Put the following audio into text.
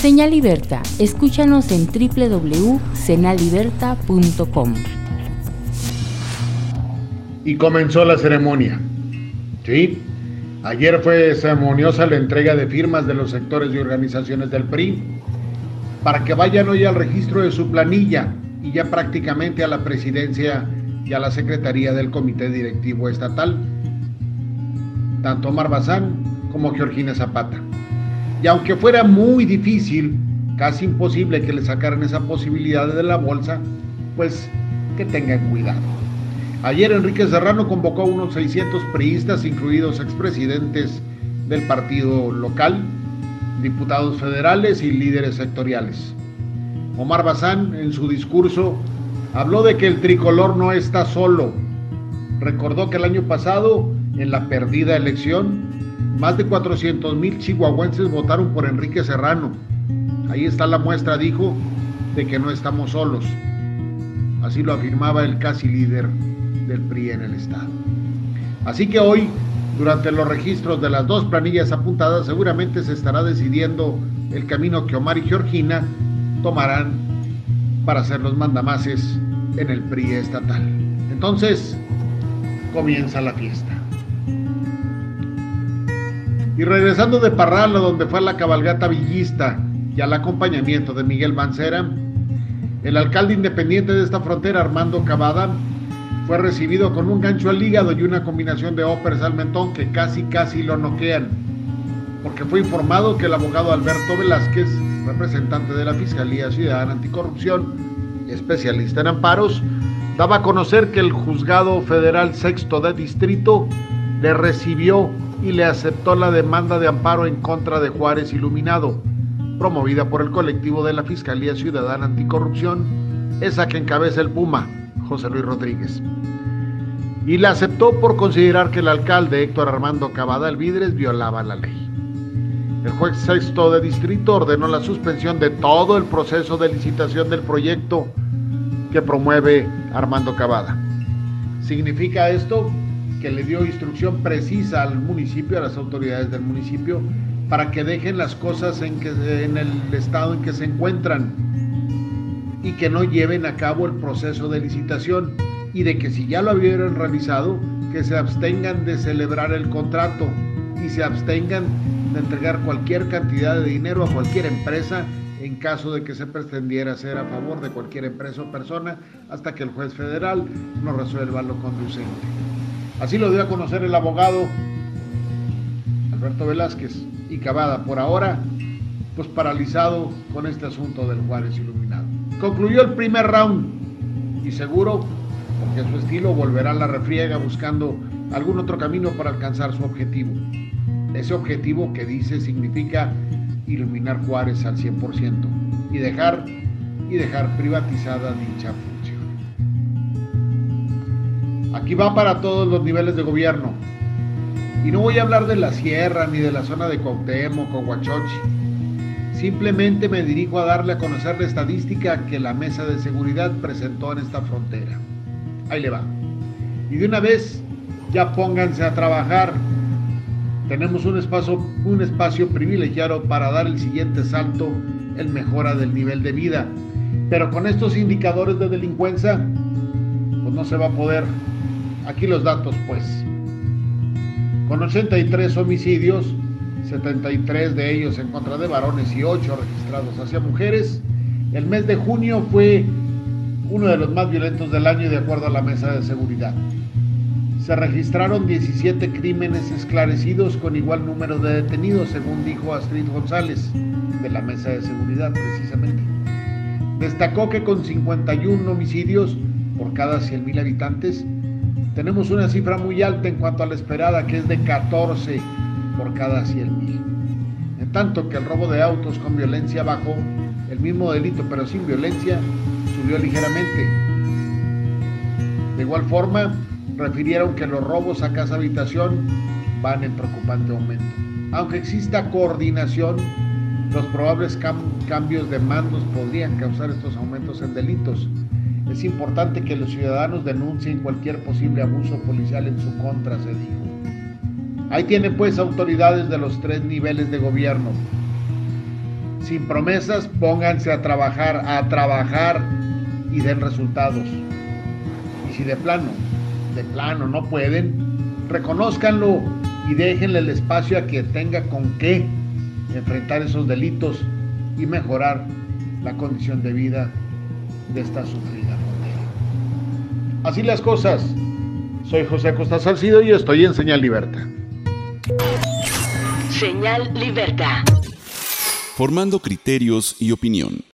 Señal Liberta, escúchanos en www.senaliberta.com. Y comenzó la ceremonia. ¿Sí? Ayer fue ceremoniosa la entrega de firmas de los sectores y organizaciones del PRI para que vayan hoy al registro de su planilla y ya prácticamente a la presidencia y a la secretaría del comité directivo estatal, tanto Omar como Georgina Zapata. Y aunque fuera muy difícil, casi imposible que le sacaran esa posibilidad de la bolsa, pues que tengan cuidado. Ayer Enrique Serrano convocó a unos 600 priistas, incluidos expresidentes del partido local, diputados federales y líderes sectoriales. Omar Bazán, en su discurso, habló de que el tricolor no está solo. Recordó que el año pasado, en la perdida elección, más de 400 mil chihuahuenses votaron por Enrique Serrano. Ahí está la muestra, dijo, de que no estamos solos. Así lo afirmaba el casi líder del PRI en el Estado. Así que hoy, durante los registros de las dos planillas apuntadas, seguramente se estará decidiendo el camino que Omar y Georgina tomarán para ser los mandamases en el PRI estatal. Entonces, comienza la fiesta. Y regresando de Parral, donde fue la cabalgata villista y al acompañamiento de Miguel Mancera, el alcalde independiente de esta frontera, Armando Cavada, fue recibido con un gancho al hígado y una combinación de óperas al mentón que casi casi lo noquean, porque fue informado que el abogado Alberto Velázquez, representante de la Fiscalía Ciudadana Anticorrupción especialista en amparos, daba a conocer que el juzgado federal sexto de distrito le recibió y le aceptó la demanda de amparo en contra de Juárez Iluminado, promovida por el colectivo de la Fiscalía Ciudadana Anticorrupción, esa que encabeza el Puma, José Luis Rodríguez. Y la aceptó por considerar que el alcalde Héctor Armando Cavada Alvidres violaba la ley. El juez sexto de distrito ordenó la suspensión de todo el proceso de licitación del proyecto que promueve Armando Cavada. ¿Significa esto que le dio instrucción precisa al municipio, a las autoridades del municipio, para que dejen las cosas en, que, en el estado en que se encuentran y que no lleven a cabo el proceso de licitación y de que si ya lo hubieran realizado, que se abstengan de celebrar el contrato y se abstengan de entregar cualquier cantidad de dinero a cualquier empresa en caso de que se pretendiera ser a favor de cualquier empresa o persona hasta que el juez federal no resuelva lo conducente. Así lo dio a conocer el abogado Alberto Velázquez y Cavada, por ahora, pues paralizado con este asunto del Juárez Iluminado. Concluyó el primer round y seguro, porque a su estilo volverá a la refriega buscando algún otro camino para alcanzar su objetivo. Ese objetivo que dice significa iluminar Juárez al 100% y dejar y dejar privatizada dicha. Aquí va para todos los niveles de gobierno. Y no voy a hablar de la sierra ni de la zona de Cuauhtémoc o. Simplemente me dirijo a darle a conocer la estadística que la mesa de seguridad presentó en esta frontera. Ahí le va. Y de una vez, ya pónganse a trabajar. Tenemos un espacio, un espacio privilegiado para dar el siguiente salto en mejora del nivel de vida. Pero con estos indicadores de delincuencia, pues no se va a poder Aquí los datos, pues. Con 83 homicidios, 73 de ellos en contra de varones y 8 registrados hacia mujeres, el mes de junio fue uno de los más violentos del año de acuerdo a la mesa de seguridad. Se registraron 17 crímenes esclarecidos con igual número de detenidos, según dijo Astrid González, de la mesa de seguridad precisamente. Destacó que con 51 homicidios por cada 100.000 habitantes, tenemos una cifra muy alta en cuanto a la esperada, que es de 14 por cada 100 mil. En tanto que el robo de autos con violencia bajó, el mismo delito pero sin violencia subió ligeramente. De igual forma, refirieron que los robos a casa habitación van en preocupante aumento. Aunque exista coordinación, los probables cambios de mandos podrían causar estos aumentos en delitos. Es importante que los ciudadanos denuncien cualquier posible abuso policial en su contra, se dijo. Ahí tienen pues autoridades de los tres niveles de gobierno. Sin promesas, pónganse a trabajar, a trabajar y den resultados. Y si de plano, de plano no pueden, reconózcanlo y déjenle el espacio a que tenga con qué enfrentar esos delitos y mejorar la condición de vida de esta sufrida. Así las cosas. Soy José Costa Salcido y estoy en Señal Libertad. Señal Libertad. Formando criterios y opinión.